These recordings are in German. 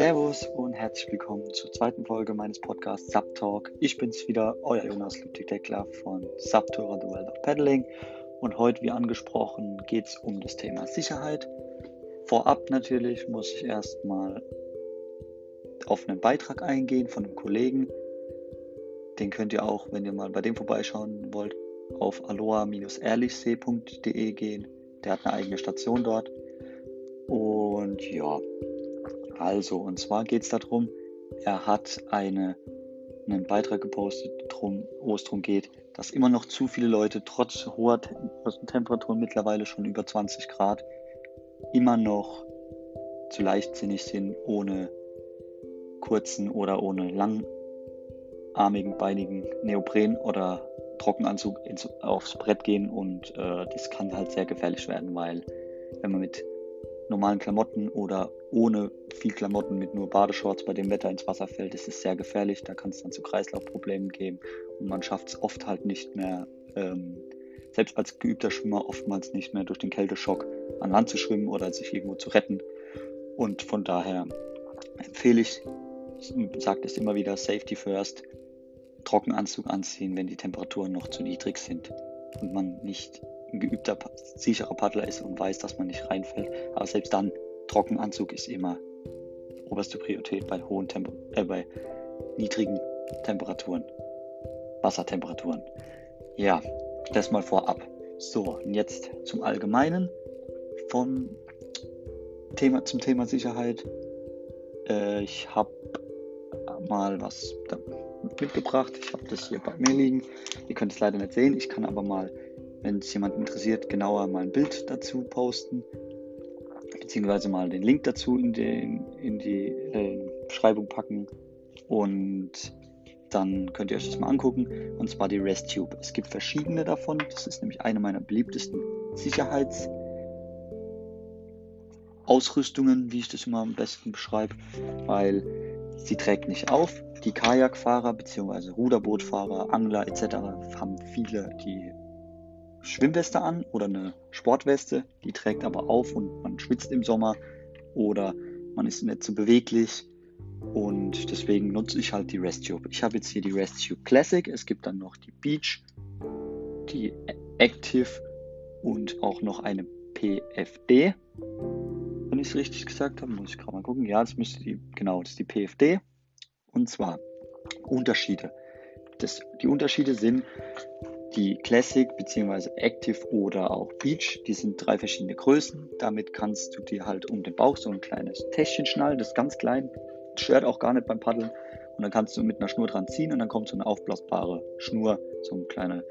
Servus und herzlich willkommen zur zweiten Folge meines Podcasts Subtalk. Ich bin's wieder, euer Jonas Ludwig Deckler von Subtourer The World of Paddling. Und heute, wie angesprochen, geht es um das Thema Sicherheit. Vorab natürlich muss ich erstmal auf einen Beitrag eingehen von einem Kollegen. Den könnt ihr auch, wenn ihr mal bei dem vorbeischauen wollt, auf aloha-ehrlichsee.de gehen. Der hat eine eigene Station dort. Und ja, also, und zwar geht es darum, er hat eine, einen Beitrag gepostet, drum, wo es darum geht, dass immer noch zu viele Leute trotz hoher Temperaturen, mittlerweile schon über 20 Grad, immer noch zu leichtsinnig sind, ohne kurzen oder ohne langarmigen, beinigen Neopren oder Trockenanzug ins, aufs Brett gehen. Und äh, das kann halt sehr gefährlich werden, weil wenn man mit normalen Klamotten oder ohne viel Klamotten mit nur Badeshorts bei dem Wetter ins Wasser fällt, ist es sehr gefährlich. Da kann es dann zu Kreislaufproblemen geben und man schafft es oft halt nicht mehr, ähm, selbst als geübter Schwimmer oftmals nicht mehr durch den Kälteschock an Land zu schwimmen oder sich irgendwo zu retten. Und von daher empfehle ich, sagt es immer wieder, Safety First, Trockenanzug anziehen, wenn die Temperaturen noch zu niedrig sind und man nicht ein geübter, sicherer Paddler ist und weiß, dass man nicht reinfällt. Aber selbst dann, Trockenanzug ist immer oberste Priorität bei hohen Tempo äh, bei niedrigen Temperaturen, Wassertemperaturen. Ja, das mal vorab. So, und jetzt zum Allgemeinen von Thema, zum Thema Sicherheit. Äh, ich habe mal was mitgebracht. Ich habe das hier bei mir liegen. Ihr könnt es leider nicht sehen. Ich kann aber mal wenn es jemand interessiert, genauer mal ein Bild dazu posten, beziehungsweise mal den Link dazu in, den, in die äh, Beschreibung packen und dann könnt ihr euch das mal angucken und zwar die ResTube. Es gibt verschiedene davon, das ist nämlich eine meiner beliebtesten Sicherheitsausrüstungen, wie ich das immer am besten beschreibe, weil sie trägt nicht auf. Die Kajakfahrer bzw. Ruderbootfahrer, Angler etc. haben viele, die Schwimmweste an oder eine Sportweste, die trägt aber auf und man schwitzt im Sommer oder man ist nicht so beweglich und deswegen nutze ich halt die Resttube. Ich habe jetzt hier die Resttube Classic, es gibt dann noch die Beach, die Active und auch noch eine PFD. Wenn ich es richtig gesagt habe, muss ich gerade mal gucken. Ja, das müsste die, genau, das ist die PFD. Und zwar Unterschiede. Das, die Unterschiede sind, die Classic bzw. Active oder auch Beach, die sind drei verschiedene Größen. Damit kannst du dir halt um den Bauch so ein kleines Täschchen schnallen, das ist ganz klein, stört auch gar nicht beim Paddeln. Und dann kannst du mit einer Schnur dran ziehen und dann kommt so eine aufblasbare Schnur, so ein kleines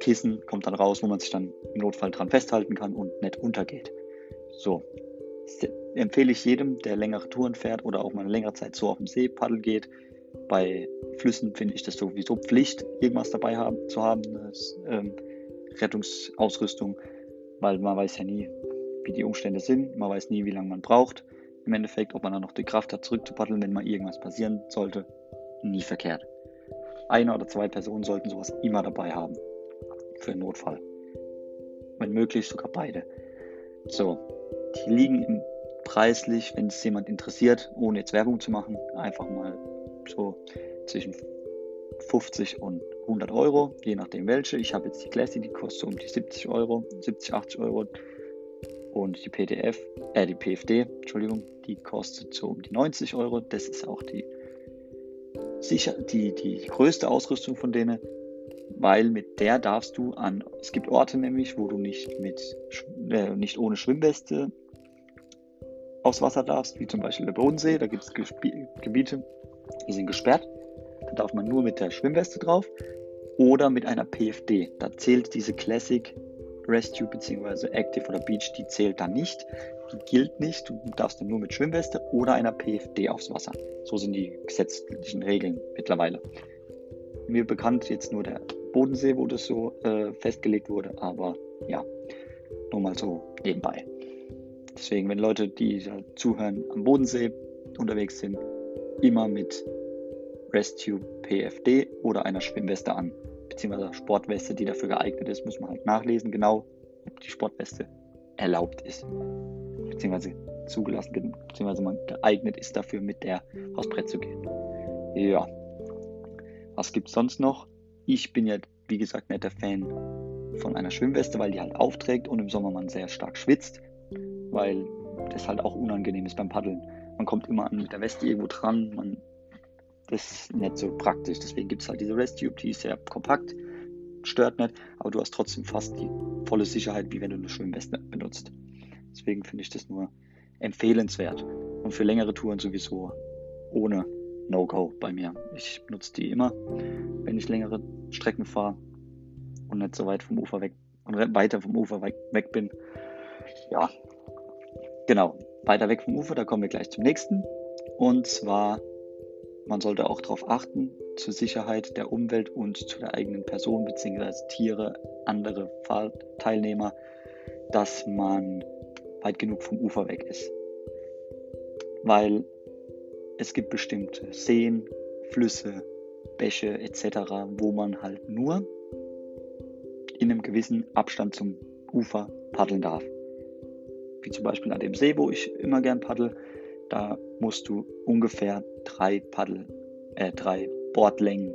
Kissen kommt dann raus, wo man sich dann im Notfall dran festhalten kann und nicht untergeht. So, empfehle ich jedem, der längere Touren fährt oder auch mal eine längere Zeit so auf dem See paddeln geht, bei Flüssen finde ich das sowieso Pflicht, irgendwas dabei haben, zu haben, eine ähm, Rettungsausrüstung, weil man weiß ja nie, wie die Umstände sind, man weiß nie, wie lange man braucht. Im Endeffekt, ob man dann noch die Kraft hat, zurückzupaddeln, wenn mal irgendwas passieren sollte, nie verkehrt. Eine oder zwei Personen sollten sowas immer dabei haben. Für einen Notfall. Wenn möglich sogar beide. So, die liegen preislich, wenn es jemand interessiert, ohne jetzt Werbung zu machen, einfach mal so zwischen 50 und 100 Euro, je nachdem welche. Ich habe jetzt die Classic, die kostet so um die 70 Euro, 70, 80 Euro. Und die PDF, äh, die PFD, Entschuldigung, die kostet so um die 90 Euro. Das ist auch die sicher die, die größte Ausrüstung von denen, weil mit der darfst du an, es gibt Orte nämlich, wo du nicht mit, äh, nicht ohne Schwimmweste aufs Wasser darfst, wie zum Beispiel der Bodensee. Da gibt es Gebiete, die sind gesperrt. Da darf man nur mit der Schwimmweste drauf oder mit einer PFD. Da zählt diese Classic Rescue bzw. Active oder Beach, die zählt da nicht. Die gilt nicht. Du darfst dann nur mit Schwimmweste oder einer PFD aufs Wasser. So sind die gesetzlichen Regeln mittlerweile. Mir bekannt jetzt nur der Bodensee, wo das so äh, festgelegt wurde, aber ja, nur mal so nebenbei. Deswegen, wenn Leute, die zuhören, am Bodensee unterwegs sind, immer mit Rescue PFD oder einer Schwimmweste an, beziehungsweise Sportweste, die dafür geeignet ist, muss man halt nachlesen, genau, ob die Sportweste erlaubt ist, beziehungsweise zugelassen, beziehungsweise man geeignet ist dafür, mit der aufs Brett zu gehen. Ja. Was gibt es sonst noch? Ich bin ja, wie gesagt, nicht der Fan von einer Schwimmweste, weil die halt aufträgt und im Sommer man sehr stark schwitzt, weil das halt auch unangenehm ist beim Paddeln. Man kommt immer an mit der Weste irgendwo dran, man, das ist nicht so praktisch. Deswegen gibt es halt diese Resttube, die ist sehr kompakt, stört nicht, aber du hast trotzdem fast die volle Sicherheit, wie wenn du eine Schwimmweste benutzt. Deswegen finde ich das nur empfehlenswert und für längere Touren sowieso ohne No-Go bei mir. Ich benutze die immer, wenn ich längere Strecken fahre und nicht so weit vom Ufer weg und weiter vom Ufer weg, weg bin. Ja, genau, weiter weg vom Ufer, da kommen wir gleich zum nächsten. Und zwar, man sollte auch darauf achten, zur Sicherheit der Umwelt und zu der eigenen Person bzw. Tiere, andere Fahrteilnehmer, dass man weit genug vom Ufer weg ist. Weil es gibt bestimmte Seen, Flüsse, Bäche etc., wo man halt nur in einem gewissen Abstand zum Ufer paddeln darf. Wie zum Beispiel an dem See, wo ich immer gern paddel, da musst du ungefähr drei Paddel, äh, drei Bordlängen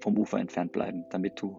vom Ufer entfernt bleiben, damit du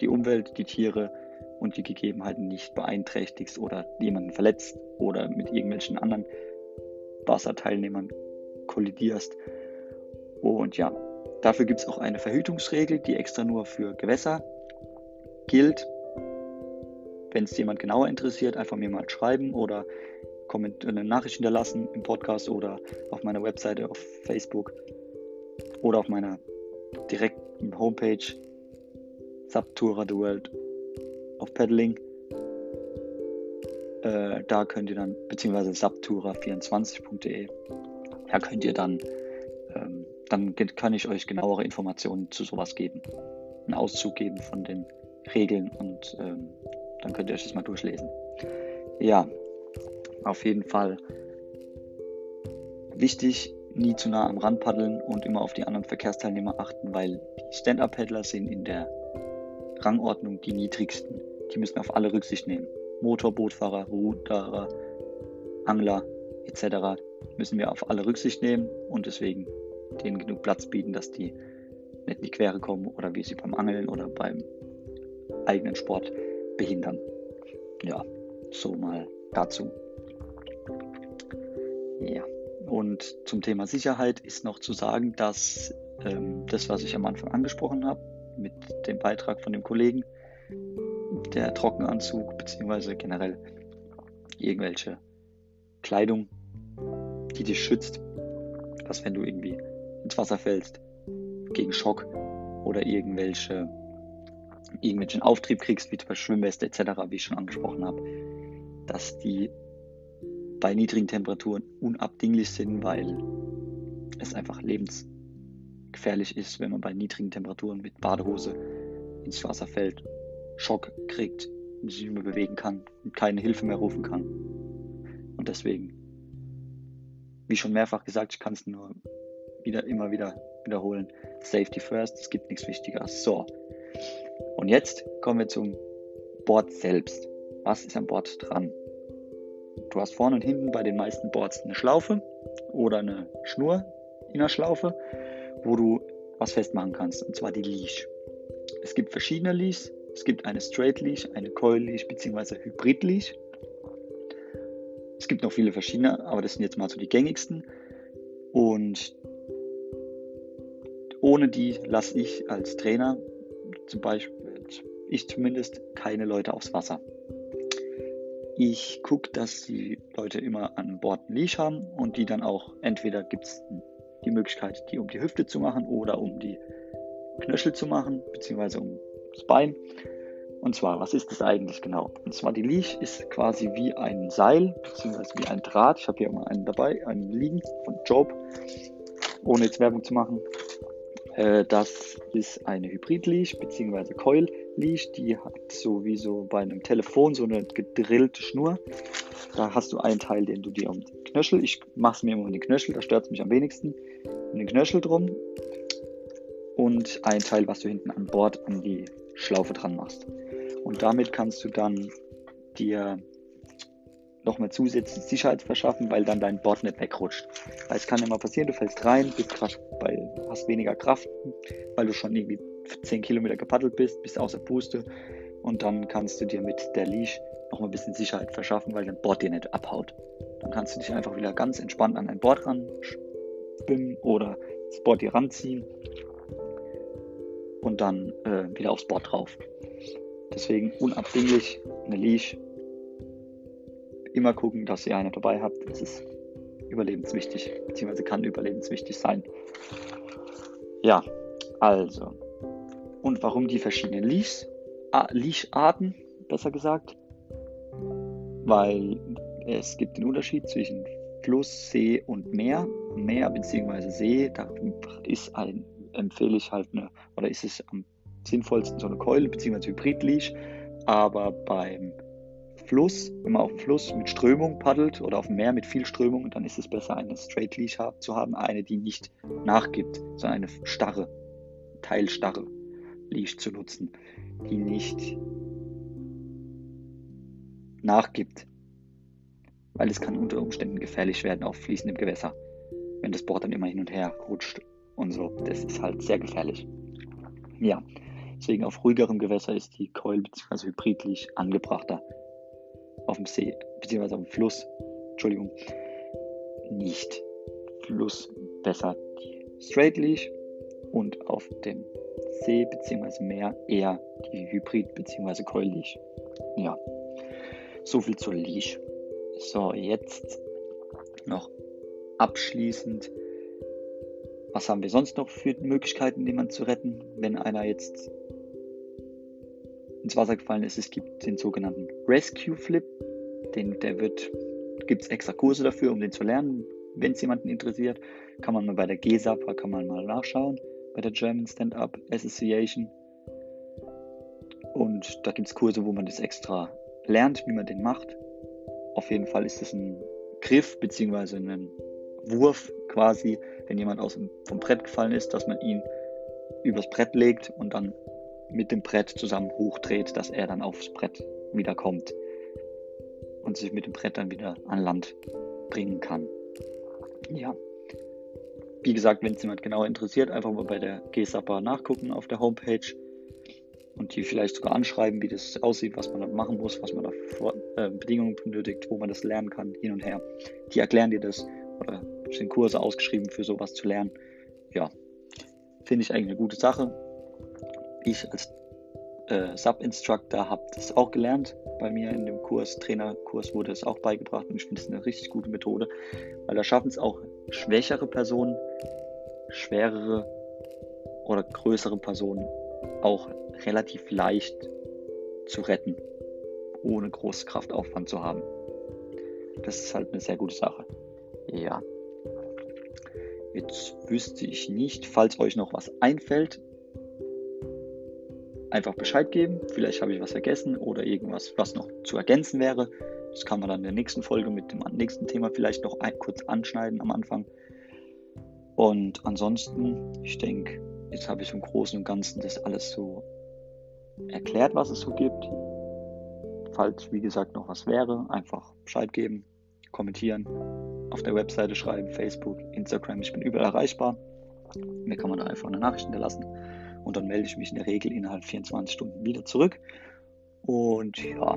die Umwelt, die Tiere und die Gegebenheiten nicht beeinträchtigst oder jemanden verletzt oder mit irgendwelchen anderen Wasserteilnehmern kollidierst. Und ja, dafür gibt es auch eine Verhütungsregel, die extra nur für Gewässer gilt. Wenn es jemand genauer interessiert, einfach mir mal schreiben oder eine Nachricht hinterlassen im Podcast oder auf meiner Webseite auf Facebook oder auf meiner direkten Homepage Subtoura the World of Paddling. Äh, da könnt ihr dann, beziehungsweise subtura24.de, da könnt ihr dann, ähm, dann kann ich euch genauere Informationen zu sowas geben. Einen Auszug geben von den Regeln und ähm, dann könnt ihr euch das mal durchlesen. Ja, auf jeden Fall wichtig, nie zu nah am Rand paddeln und immer auf die anderen Verkehrsteilnehmer achten, weil Stand-Up-Paddler sind in der Rangordnung die niedrigsten. Die müssen auf alle Rücksicht nehmen. Motorbootfahrer, Ruderer, Angler etc. müssen wir auf alle Rücksicht nehmen und deswegen denen genug Platz bieten, dass die nicht in die Quere kommen oder wie sie beim Angeln oder beim eigenen Sport behindern. Ja, so mal dazu. Ja, und zum Thema Sicherheit ist noch zu sagen, dass ähm, das, was ich am Anfang angesprochen habe, mit dem Beitrag von dem Kollegen, der Trockenanzug bzw. generell irgendwelche Kleidung, die dich schützt, dass wenn du irgendwie ins Wasser fällst, gegen Schock oder irgendwelche, irgendwelchen Auftrieb kriegst, wie zum Beispiel Schwimmweste etc., wie ich schon angesprochen habe, dass die bei niedrigen Temperaturen unabdinglich sind, weil es einfach lebensgefährlich ist, wenn man bei niedrigen Temperaturen mit Badehose ins Wasser fällt, Schock kriegt, sich nicht mehr bewegen kann und keine Hilfe mehr rufen kann. Und deswegen, wie schon mehrfach gesagt, ich kann es nur wieder, immer wieder wiederholen. Safety first, es gibt nichts Wichtigeres. So. Und jetzt kommen wir zum Board selbst. Was ist am Board dran? Du hast vorne und hinten bei den meisten Boards eine Schlaufe oder eine Schnur in der Schlaufe, wo du was festmachen kannst, und zwar die Leash. Es gibt verschiedene Leash. Es gibt eine Straight Leash, eine Coil Leash bzw. Hybrid Leash. Es gibt noch viele verschiedene, aber das sind jetzt mal so die gängigsten. Und ohne die lasse ich als Trainer, zum Beispiel ich zumindest, keine Leute aufs Wasser. Ich gucke, dass die Leute immer an Bord ein Leash haben und die dann auch, entweder gibt es die Möglichkeit, die um die Hüfte zu machen oder um die Knöchel zu machen, beziehungsweise um das Bein. Und zwar, was ist das eigentlich genau? Und zwar die Leash ist quasi wie ein Seil, beziehungsweise wie ein Draht. Ich habe hier mal einen dabei, einen liegen von Job, ohne jetzt Werbung zu machen. Äh, das ist eine Hybrid-Leash, beziehungsweise Coil Leash, die hat so wie so bei einem Telefon so eine gedrillte Schnur. Da hast du einen Teil, den du dir um den Knöchel, ich mache es mir immer um den Knöchel, da stört es mich am wenigsten, um den Knöchel drum. Und ein Teil, was du hinten an Bord an die Schlaufe dran machst. Und damit kannst du dann dir nochmal zusätzlich Sicherheit verschaffen, weil dann dein Board nicht wegrutscht. Weil es kann immer passieren, du fällst rein, bist krass, weil hast weniger Kraft, weil du schon irgendwie 10 Kilometer gepaddelt bist, bist außer Puste und dann kannst du dir mit der Leash nochmal ein bisschen Sicherheit verschaffen, weil dein Board dir nicht abhaut. Dann kannst du dich einfach wieder ganz entspannt an dein Board ran schwimmen oder das Board dir ranziehen und dann äh, wieder aufs Board drauf. Deswegen unabdinglich eine Leash immer gucken, dass ihr eine dabei habt. Das ist überlebenswichtig, beziehungsweise kann überlebenswichtig sein. Ja, also. Und warum die verschiedenen Leash, Leash-Arten, besser gesagt? Weil es gibt den Unterschied zwischen Fluss, See und Meer. Meer bzw. See, da ist ein, empfehle ich halt eine, oder ist es am sinnvollsten so eine Keule bzw. Hybrid-Leash. Aber beim Fluss, wenn man auf dem Fluss mit Strömung paddelt oder auf dem Meer mit viel Strömung, dann ist es besser, eine Straight Leash zu haben, eine, die nicht nachgibt, sondern eine starre, teilstarre Leash zu nutzen, die nicht nachgibt, weil es kann unter Umständen gefährlich werden auf fließendem Gewässer, wenn das Board dann immer hin und her rutscht und so. Das ist halt sehr gefährlich. Ja, deswegen auf ruhigerem Gewässer ist die Coil bzw. Hybrid Leash angebrachter auf dem See, beziehungsweise auf dem Fluss, Entschuldigung, nicht Fluss, besser die Straight Leash und auf dem See bzw. Meer eher die Hybrid bzw. Coil Leash. Ja, so viel zur Leash. So, jetzt noch abschließend, was haben wir sonst noch für Möglichkeiten, jemanden zu retten, wenn einer jetzt ins Wasser gefallen ist. Es gibt den sogenannten Rescue Flip. Den, der wird, gibt es extra Kurse dafür, um den zu lernen. Wenn es jemanden interessiert, kann man mal bei der GESAPA kann man mal nachschauen, bei der German Stand-Up Association. Und da gibt es Kurse, wo man das extra lernt, wie man den macht. Auf jeden Fall ist es ein Griff bzw. ein Wurf quasi, wenn jemand aus dem, vom Brett gefallen ist, dass man ihn übers Brett legt und dann mit dem Brett zusammen hochdreht, dass er dann aufs Brett wieder kommt und sich mit dem Brett dann wieder an Land bringen kann. Ja. Wie gesagt, wenn es jemand genauer interessiert, einfach mal bei der GSAPA nachgucken auf der Homepage und die vielleicht sogar anschreiben, wie das aussieht, was man da machen muss, was man da für äh, Bedingungen benötigt, wo man das lernen kann, hin und her. Die erklären dir das oder sind Kurse ausgeschrieben für sowas zu lernen. Ja, finde ich eigentlich eine gute Sache ich als äh, Sub-Instructor habe das auch gelernt. Bei mir in dem Kurs, Trainerkurs wurde es auch beigebracht und ich finde es eine richtig gute Methode, weil da schaffen es auch schwächere Personen, schwerere oder größere Personen auch relativ leicht zu retten, ohne großen Kraftaufwand zu haben. Das ist halt eine sehr gute Sache. Ja. Jetzt wüsste ich nicht, falls euch noch was einfällt, einfach Bescheid geben. Vielleicht habe ich was vergessen oder irgendwas, was noch zu ergänzen wäre. Das kann man dann in der nächsten Folge mit dem nächsten Thema vielleicht noch ein, kurz anschneiden am Anfang. Und ansonsten, ich denke, jetzt habe ich im Großen und Ganzen das alles so erklärt, was es so gibt. Falls, wie gesagt, noch was wäre, einfach Bescheid geben, kommentieren, auf der Webseite schreiben, Facebook, Instagram, ich bin überall erreichbar. Mir kann man da einfach eine Nachricht hinterlassen und dann melde ich mich in der Regel innerhalb 24 Stunden wieder zurück. Und ja,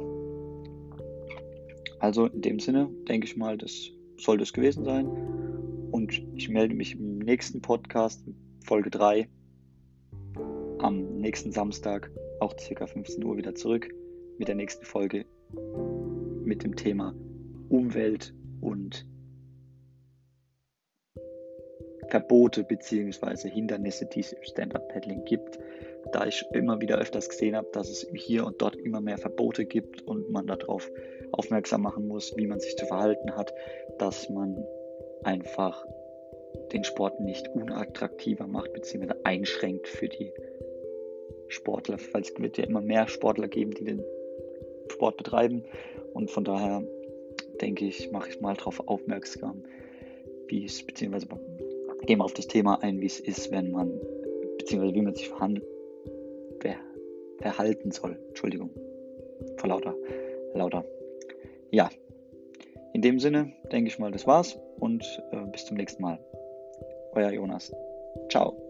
also in dem Sinne denke ich mal, das soll das gewesen sein. Und ich melde mich im nächsten Podcast, Folge 3, am nächsten Samstag, auch circa 15 Uhr wieder zurück mit der nächsten Folge mit dem Thema Umwelt und Verbote bzw. Hindernisse, die es im Stand-Up-Paddling gibt, da ich immer wieder öfters gesehen habe, dass es hier und dort immer mehr Verbote gibt und man darauf aufmerksam machen muss, wie man sich zu verhalten hat, dass man einfach den Sport nicht unattraktiver macht bzw. einschränkt für die Sportler, weil es wird ja immer mehr Sportler geben, die den Sport betreiben und von daher denke ich, mache ich mal darauf aufmerksam, wie es beziehungsweise gehen wir auf das Thema ein, wie es ist, wenn man, beziehungsweise wie man sich verhalten soll. Entschuldigung, vor lauter lauter. Ja, in dem Sinne denke ich mal, das war's und äh, bis zum nächsten Mal. Euer Jonas. Ciao.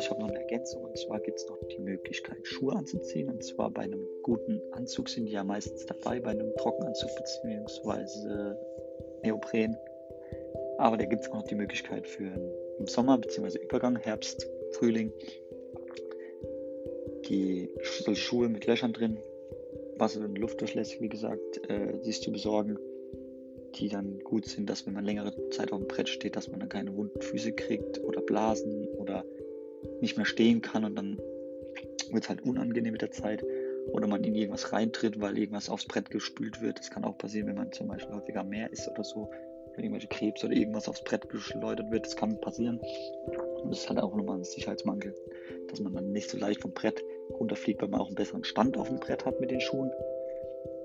Ich habe noch eine Ergänzung und zwar gibt es noch die Möglichkeit, Schuhe anzuziehen. Und zwar bei einem guten Anzug sind die ja meistens dabei, bei einem Trockenanzug bzw. Neopren. Aber da gibt es auch noch die Möglichkeit für im Sommer bzw. Übergang, Herbst, Frühling, die Schuhe mit Löchern drin, Wasser- und luftdurchlässig, wie gesagt, äh, sich zu besorgen, die dann gut sind, dass wenn man längere Zeit auf dem Brett steht, dass man dann keine wunden Füße kriegt oder Blasen oder nicht mehr stehen kann und dann wird es halt unangenehm mit der Zeit oder man in irgendwas reintritt, weil irgendwas aufs Brett gespült wird. Das kann auch passieren, wenn man zum Beispiel häufiger mehr isst oder so, wenn irgendwelche Krebs oder irgendwas aufs Brett geschleudert wird. Das kann passieren. Und das ist halt auch nochmal ein Sicherheitsmangel, dass man dann nicht so leicht vom Brett runterfliegt, weil man auch einen besseren Stand auf dem Brett hat mit den Schuhen.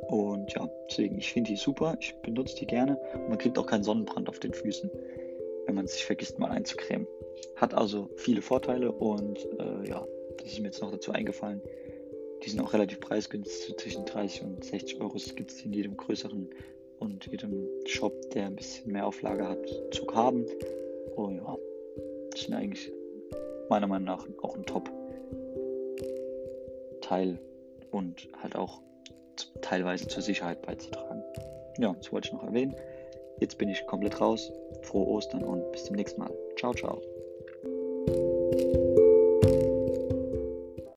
Und ja, deswegen, ich finde die super, ich benutze die gerne und man kriegt auch keinen Sonnenbrand auf den Füßen, wenn man sich vergisst, mal einzucremen. Hat also viele Vorteile und äh, ja, das ist mir jetzt noch dazu eingefallen. Die sind auch relativ preisgünstig, zwischen 30 und 60 Euro. Das gibt es in jedem größeren und jedem Shop, der ein bisschen mehr Auflage hat, zu haben. Und ja, das sind eigentlich meiner Meinung nach auch ein Top-Teil und halt auch teilweise zur Sicherheit beizutragen. Ja, das wollte ich noch erwähnen. Jetzt bin ich komplett raus. Frohe Ostern und bis zum nächsten Mal. Ciao, ciao. thank you